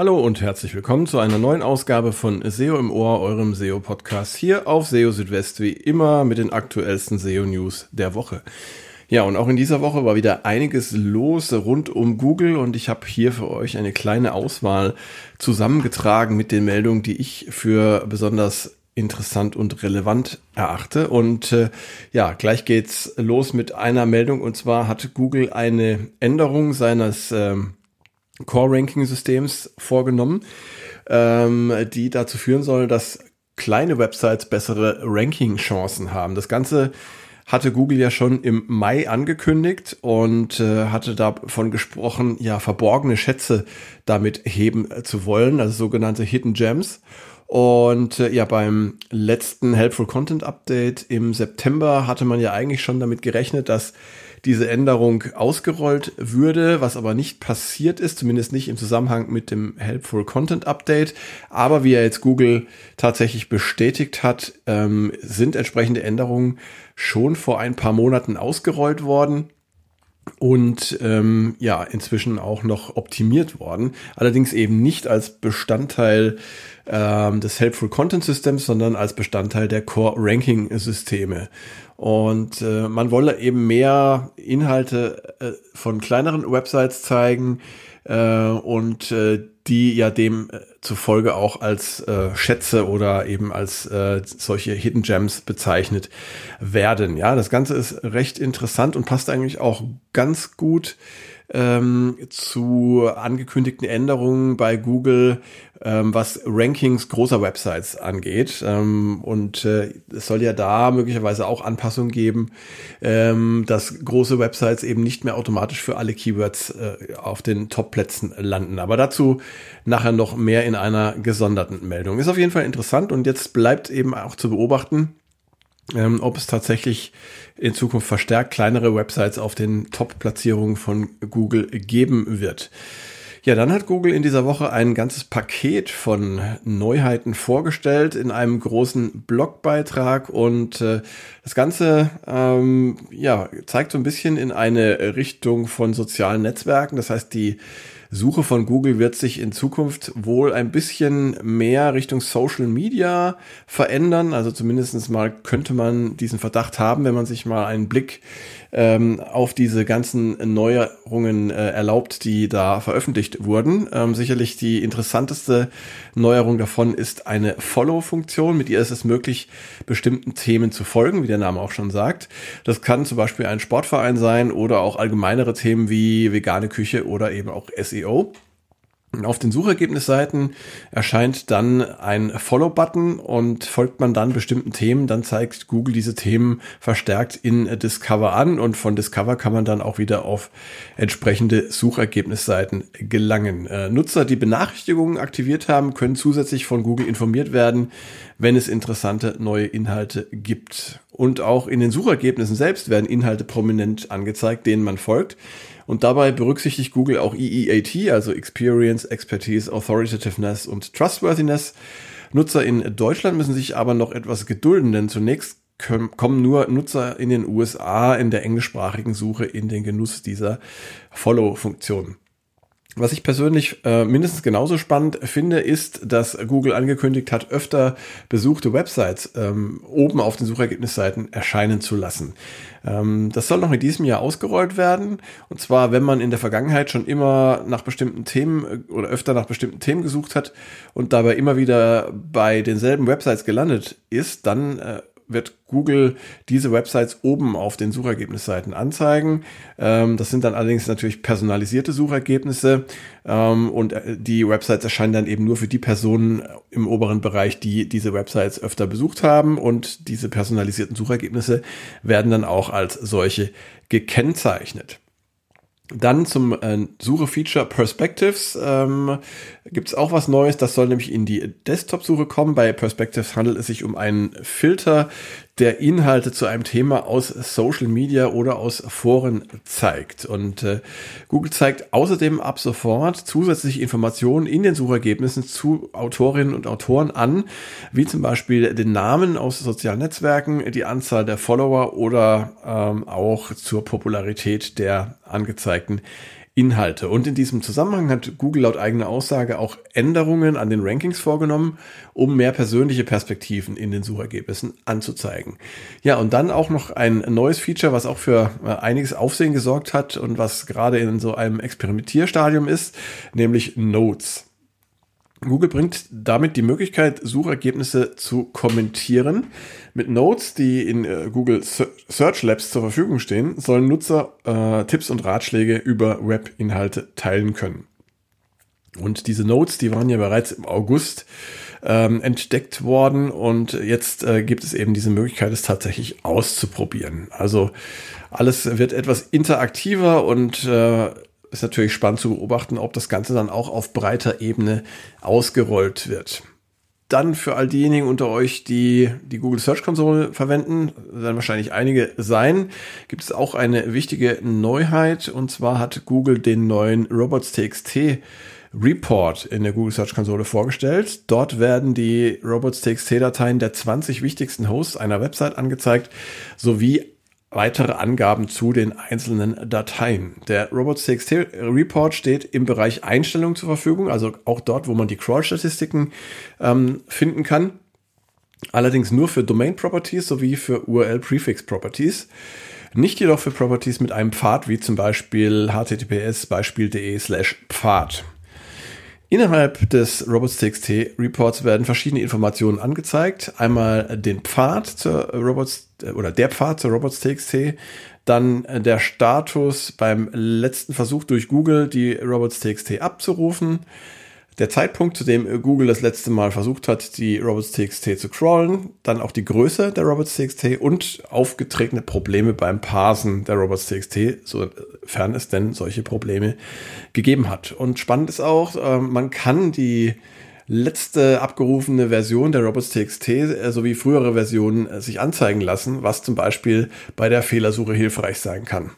Hallo und herzlich willkommen zu einer neuen Ausgabe von SEO im Ohr, eurem SEO-Podcast hier auf SEO Südwest, wie immer mit den aktuellsten SEO-News der Woche. Ja, und auch in dieser Woche war wieder einiges los rund um Google und ich habe hier für euch eine kleine Auswahl zusammengetragen mit den Meldungen, die ich für besonders interessant und relevant erachte. Und äh, ja, gleich geht's los mit einer Meldung und zwar hat Google eine Änderung seines ähm, Core-Ranking-Systems vorgenommen, ähm, die dazu führen soll, dass kleine Websites bessere Ranking-Chancen haben. Das Ganze hatte Google ja schon im Mai angekündigt und äh, hatte davon gesprochen, ja, verborgene Schätze damit heben äh, zu wollen, also sogenannte Hidden Gems. Und äh, ja, beim letzten Helpful Content Update im September hatte man ja eigentlich schon damit gerechnet, dass diese Änderung ausgerollt würde, was aber nicht passiert ist, zumindest nicht im Zusammenhang mit dem Helpful Content Update. Aber wie er jetzt Google tatsächlich bestätigt hat, ähm, sind entsprechende Änderungen schon vor ein paar Monaten ausgerollt worden und ähm, ja inzwischen auch noch optimiert worden. Allerdings eben nicht als Bestandteil ähm, des Helpful Content Systems, sondern als Bestandteil der Core Ranking Systeme. Und äh, man wolle eben mehr Inhalte äh, von kleineren Websites zeigen äh, und äh, die ja dem äh, zufolge auch als äh, Schätze oder eben als äh, solche Hidden Gems bezeichnet werden. Ja, das Ganze ist recht interessant und passt eigentlich auch ganz gut ähm, zu angekündigten Änderungen bei Google, ähm, was Rankings großer Websites angeht. Ähm, und äh, es soll ja da möglicherweise auch Anpassungen geben, ähm, dass große Websites eben nicht mehr automatisch für alle Keywords äh, auf den Top-Plätzen landen. Aber dazu nachher noch mehr in einer gesonderten Meldung. Ist auf jeden Fall interessant und jetzt bleibt eben auch zu beobachten, ähm, ob es tatsächlich in Zukunft verstärkt kleinere Websites auf den Top-Platzierungen von Google geben wird. Ja, dann hat Google in dieser Woche ein ganzes Paket von Neuheiten vorgestellt in einem großen Blogbeitrag und äh, das Ganze ähm, ja, zeigt so ein bisschen in eine Richtung von sozialen Netzwerken. Das heißt, die Suche von Google wird sich in Zukunft wohl ein bisschen mehr Richtung Social Media verändern. Also zumindestens mal könnte man diesen Verdacht haben, wenn man sich mal einen Blick ähm, auf diese ganzen Neuerungen äh, erlaubt, die da veröffentlicht wurden. Ähm, sicherlich die interessanteste Neuerung davon ist eine Follow-Funktion. Mit ihr ist es möglich, bestimmten Themen zu folgen, wie der Name auch schon sagt. Das kann zum Beispiel ein Sportverein sein oder auch allgemeinere Themen wie vegane Küche oder eben auch SEO. Auf den Suchergebnisseiten erscheint dann ein Follow-Button und folgt man dann bestimmten Themen, dann zeigt Google diese Themen verstärkt in Discover an und von Discover kann man dann auch wieder auf entsprechende Suchergebnisseiten gelangen. Äh, Nutzer, die Benachrichtigungen aktiviert haben, können zusätzlich von Google informiert werden, wenn es interessante neue Inhalte gibt. Und auch in den Suchergebnissen selbst werden Inhalte prominent angezeigt, denen man folgt. Und dabei berücksichtigt Google auch EEAT, also Experience, Expertise, Authoritativeness und Trustworthiness. Nutzer in Deutschland müssen sich aber noch etwas gedulden, denn zunächst kommen nur Nutzer in den USA in der englischsprachigen Suche in den Genuss dieser Follow-Funktion. Was ich persönlich äh, mindestens genauso spannend finde, ist, dass Google angekündigt hat, öfter besuchte Websites ähm, oben auf den Suchergebnisseiten erscheinen zu lassen. Ähm, das soll noch in diesem Jahr ausgerollt werden. Und zwar, wenn man in der Vergangenheit schon immer nach bestimmten Themen äh, oder öfter nach bestimmten Themen gesucht hat und dabei immer wieder bei denselben Websites gelandet ist, dann äh, wird Google diese Websites oben auf den Suchergebnisseiten anzeigen. Ähm, das sind dann allerdings natürlich personalisierte Suchergebnisse ähm, und äh, die Websites erscheinen dann eben nur für die Personen im oberen Bereich, die diese Websites öfter besucht haben und diese personalisierten Suchergebnisse werden dann auch als solche gekennzeichnet. Dann zum äh, Suche-Feature Perspectives ähm, gibt es auch was Neues. Das soll nämlich in die Desktop-Suche kommen. Bei Perspectives handelt es sich um einen Filter, der Inhalte zu einem Thema aus Social Media oder aus Foren zeigt. Und äh, Google zeigt außerdem ab sofort zusätzliche Informationen in den Suchergebnissen zu Autorinnen und Autoren an, wie zum Beispiel den Namen aus sozialen Netzwerken, die Anzahl der Follower oder ähm, auch zur Popularität der angezeigten Inhalte. Und in diesem Zusammenhang hat Google laut eigener Aussage auch Änderungen an den Rankings vorgenommen, um mehr persönliche Perspektiven in den Suchergebnissen anzuzeigen. Ja, und dann auch noch ein neues Feature, was auch für äh, einiges Aufsehen gesorgt hat und was gerade in so einem Experimentierstadium ist, nämlich Notes. Google bringt damit die Möglichkeit, Suchergebnisse zu kommentieren. Mit Notes, die in äh, Google Search Labs zur Verfügung stehen, sollen Nutzer äh, Tipps und Ratschläge über Webinhalte teilen können. Und diese Notes, die waren ja bereits im August ähm, entdeckt worden und jetzt äh, gibt es eben diese Möglichkeit, es tatsächlich auszuprobieren. Also alles wird etwas interaktiver und äh, ist natürlich spannend zu beobachten, ob das Ganze dann auch auf breiter Ebene ausgerollt wird. Dann für all diejenigen unter euch, die die Google Search Konsole verwenden, werden wahrscheinlich einige sein, gibt es auch eine wichtige Neuheit. Und zwar hat Google den neuen Robots.txt Report in der Google Search Konsole vorgestellt. Dort werden die Robots.txt-Dateien der 20 wichtigsten Hosts einer Website angezeigt, sowie weitere Angaben zu den einzelnen Dateien. Der Robots.txt Report steht im Bereich Einstellungen zur Verfügung, also auch dort, wo man die Crawl-Statistiken ähm, finden kann. Allerdings nur für Domain Properties sowie für URL Prefix Properties. Nicht jedoch für Properties mit einem Pfad, wie zum Beispiel https beispiel.de slash Pfad. Innerhalb des Robots.txt Reports werden verschiedene Informationen angezeigt. Einmal den Pfad zur Robots oder der Pfad zur Robots.txt, dann der Status beim letzten Versuch durch Google die Robots.txt abzurufen, der Zeitpunkt, zu dem Google das letzte Mal versucht hat, die Robots.txt zu crawlen, dann auch die Größe der Robots.txt und aufgetretene Probleme beim Parsen der Robots.txt, sofern es denn solche Probleme gegeben hat. Und spannend ist auch, ähm, man kann die letzte abgerufene Version der Robots.txt äh, sowie frühere Versionen äh, sich anzeigen lassen, was zum Beispiel bei der Fehlersuche hilfreich sein kann.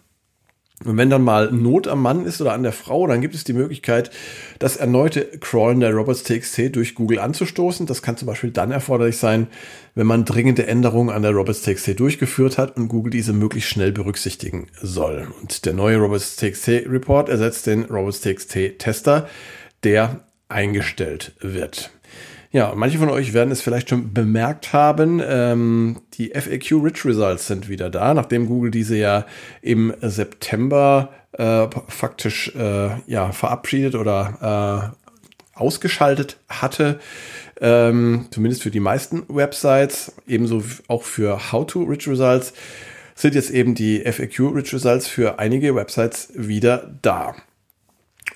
Und wenn dann mal Not am Mann ist oder an der Frau, dann gibt es die Möglichkeit, das erneute Crawlen der Robots.txt durch Google anzustoßen. Das kann zum Beispiel dann erforderlich sein, wenn man dringende Änderungen an der Robots.txt durchgeführt hat und Google diese möglichst schnell berücksichtigen soll. Und der neue Robots.txt Report ersetzt den Robots.txt Tester, der eingestellt wird. Ja, manche von euch werden es vielleicht schon bemerkt haben. Ähm, die FAQ Rich Results sind wieder da, nachdem Google diese ja im September äh, faktisch äh, ja, verabschiedet oder äh, ausgeschaltet hatte. Ähm, zumindest für die meisten Websites, ebenso auch für How to Rich Results, sind jetzt eben die FAQ Rich Results für einige Websites wieder da.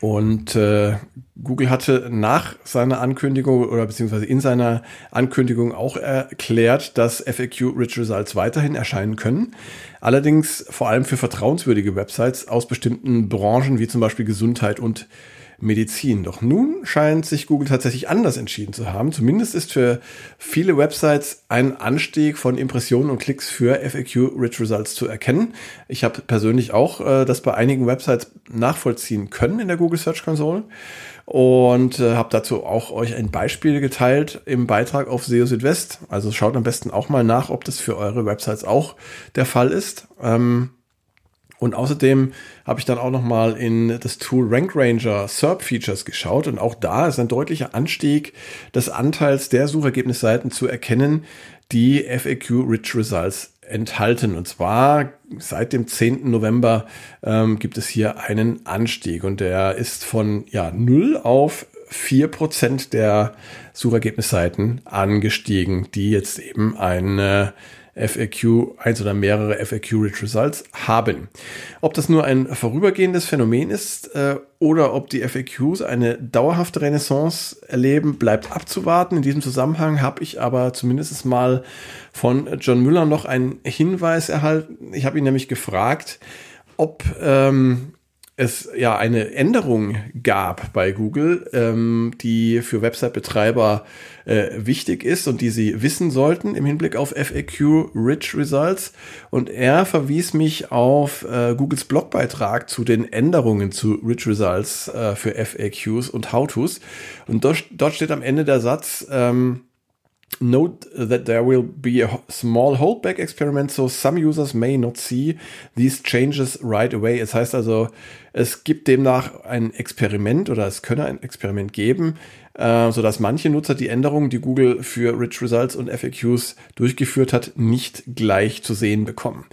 Und äh, Google hatte nach seiner Ankündigung oder beziehungsweise in seiner Ankündigung auch erklärt, dass FAQ Rich Results weiterhin erscheinen können. Allerdings vor allem für vertrauenswürdige Websites aus bestimmten Branchen wie zum Beispiel Gesundheit und Medizin. Doch nun scheint sich Google tatsächlich anders entschieden zu haben. Zumindest ist für viele Websites ein Anstieg von Impressionen und Klicks für FAQ-Rich Results zu erkennen. Ich habe persönlich auch äh, das bei einigen Websites nachvollziehen können in der Google Search Console und äh, habe dazu auch euch ein Beispiel geteilt im Beitrag auf SEO Südwest. Also schaut am besten auch mal nach, ob das für eure Websites auch der Fall ist. Ähm, und außerdem habe ich dann auch noch mal in das Tool Rank Ranger SERP Features geschaut und auch da ist ein deutlicher Anstieg des Anteils der Suchergebnisseiten zu erkennen, die FAQ Rich Results enthalten. Und zwar seit dem 10. November ähm, gibt es hier einen Anstieg und der ist von ja, 0 auf 4% der Suchergebnisseiten angestiegen, die jetzt eben eine FAQ, eins oder mehrere FAQ-Rich Results haben. Ob das nur ein vorübergehendes Phänomen ist äh, oder ob die FAQs eine dauerhafte Renaissance erleben, bleibt abzuwarten. In diesem Zusammenhang habe ich aber zumindest mal von John Müller noch einen Hinweis erhalten. Ich habe ihn nämlich gefragt, ob ähm, es ja eine Änderung gab bei Google, ähm, die für Website-Betreiber äh, wichtig ist und die sie wissen sollten im Hinblick auf FAQ Rich Results. Und er verwies mich auf äh, Googles Blogbeitrag zu den Änderungen zu Rich Results äh, für FAQs und How-Tos. Und dort, dort steht am Ende der Satz, ähm, Note that there will be a small holdback experiment, so some users may not see these changes right away. Es heißt also, es gibt demnach ein Experiment oder es könne ein Experiment geben, äh, so dass manche Nutzer die Änderungen, die Google für Rich Results und FAQs durchgeführt hat, nicht gleich zu sehen bekommen.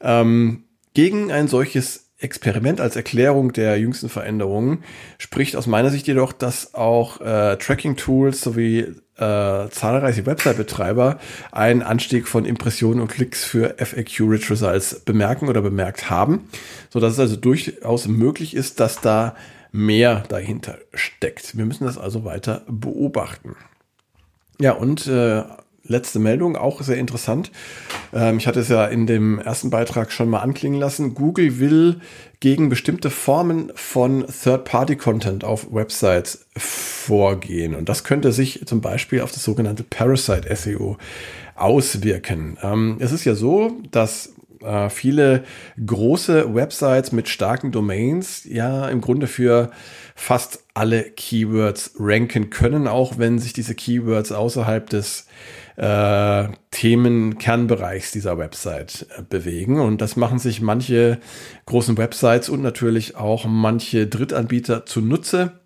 Ähm, gegen ein solches Experiment als Erklärung der jüngsten Veränderungen spricht aus meiner Sicht jedoch, dass auch äh, Tracking-Tools sowie äh, zahlreiche Website-Betreiber einen Anstieg von Impressionen und Klicks für FAQ-Rich Results bemerken oder bemerkt haben, so dass es also durchaus möglich ist, dass da mehr dahinter steckt. Wir müssen das also weiter beobachten. Ja, und äh, letzte Meldung, auch sehr interessant. Ähm, ich hatte es ja in dem ersten Beitrag schon mal anklingen lassen. Google will gegen bestimmte Formen von Third-Party-Content auf Websites vorgehen. Und das könnte sich zum Beispiel auf das sogenannte Parasite SEO auswirken. Ähm, es ist ja so, dass äh, viele große Websites mit starken Domains ja im Grunde für fast alle Keywords ranken können, auch wenn sich diese Keywords außerhalb des äh, Themenkernbereichs dieser Website äh, bewegen. Und das machen sich manche großen Websites und natürlich auch manche Drittanbieter zunutze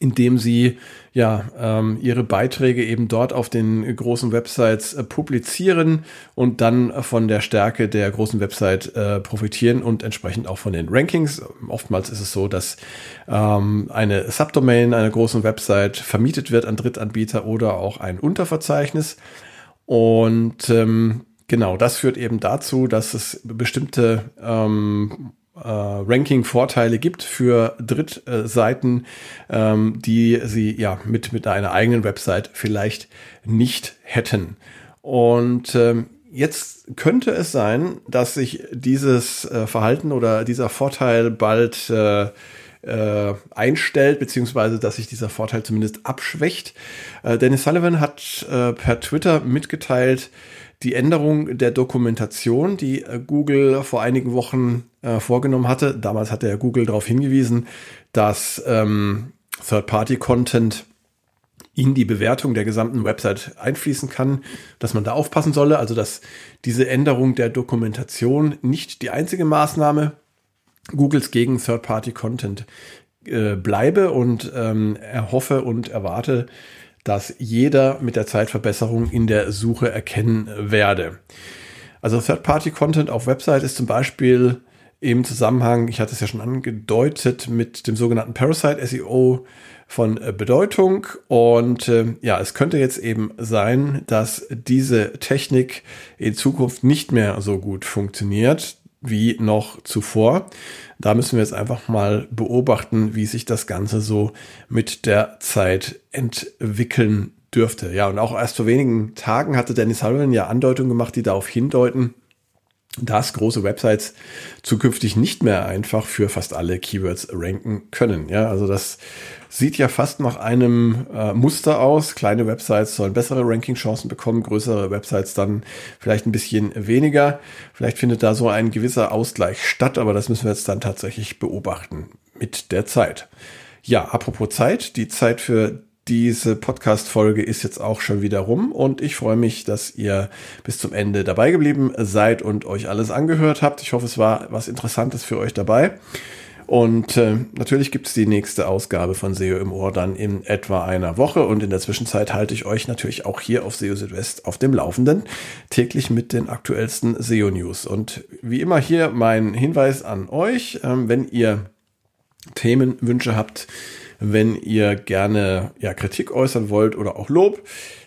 indem sie ja ähm, ihre Beiträge eben dort auf den großen Websites äh, publizieren und dann von der Stärke der großen Website äh, profitieren und entsprechend auch von den Rankings. Oftmals ist es so, dass ähm, eine Subdomain einer großen Website vermietet wird an Drittanbieter oder auch ein Unterverzeichnis. Und ähm, genau, das führt eben dazu, dass es bestimmte ähm, äh, Ranking-Vorteile gibt für Drittseiten, ähm, die sie ja mit, mit einer eigenen Website vielleicht nicht hätten. Und ähm, jetzt könnte es sein, dass sich dieses äh, Verhalten oder dieser Vorteil bald äh, äh, einstellt, beziehungsweise dass sich dieser Vorteil zumindest abschwächt. Äh, Dennis Sullivan hat äh, per Twitter mitgeteilt, die Änderung der Dokumentation, die äh, Google vor einigen Wochen äh, vorgenommen hatte. Damals hatte ja Google darauf hingewiesen, dass ähm, Third-Party-Content in die Bewertung der gesamten Website einfließen kann, dass man da aufpassen solle, also dass diese Änderung der Dokumentation nicht die einzige Maßnahme Googles gegen Third-Party-Content äh, bleibe und ähm, erhoffe und erwarte, dass jeder mit der Zeitverbesserung in der Suche erkennen werde. Also Third-Party-Content auf Website ist zum Beispiel im Zusammenhang, ich hatte es ja schon angedeutet, mit dem sogenannten Parasite SEO von äh, Bedeutung. Und äh, ja, es könnte jetzt eben sein, dass diese Technik in Zukunft nicht mehr so gut funktioniert wie noch zuvor. Da müssen wir jetzt einfach mal beobachten, wie sich das Ganze so mit der Zeit entwickeln dürfte. Ja, und auch erst vor wenigen Tagen hatte Dennis Sullivan ja Andeutungen gemacht, die darauf hindeuten, dass große Websites zukünftig nicht mehr einfach für fast alle Keywords ranken können. Ja, also das sieht ja fast nach einem äh, Muster aus. Kleine Websites sollen bessere Ranking-Chancen bekommen, größere Websites dann vielleicht ein bisschen weniger. Vielleicht findet da so ein gewisser Ausgleich statt, aber das müssen wir jetzt dann tatsächlich beobachten mit der Zeit. Ja, apropos Zeit, die Zeit für diese Podcast-Folge ist jetzt auch schon wieder rum und ich freue mich, dass ihr bis zum Ende dabei geblieben seid und euch alles angehört habt. Ich hoffe, es war was Interessantes für euch dabei. Und äh, natürlich gibt es die nächste Ausgabe von SEO im Ohr dann in etwa einer Woche. Und in der Zwischenzeit halte ich euch natürlich auch hier auf SEO Südwest auf dem Laufenden, täglich mit den aktuellsten SEO-News. Und wie immer hier mein Hinweis an euch, äh, wenn ihr Themenwünsche habt, wenn ihr gerne ja, Kritik äußern wollt oder auch Lob,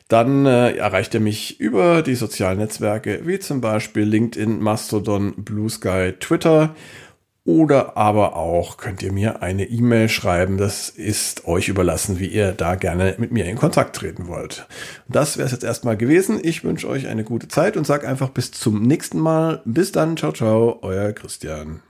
dann äh, erreicht ihr mich über die sozialen Netzwerke wie zum Beispiel LinkedIn, Mastodon, Blue Sky, Twitter oder aber auch könnt ihr mir eine E-Mail schreiben. Das ist euch überlassen, wie ihr da gerne mit mir in Kontakt treten wollt. Das wäre es jetzt erstmal gewesen. Ich wünsche euch eine gute Zeit und sage einfach bis zum nächsten Mal. Bis dann. Ciao, ciao. Euer Christian.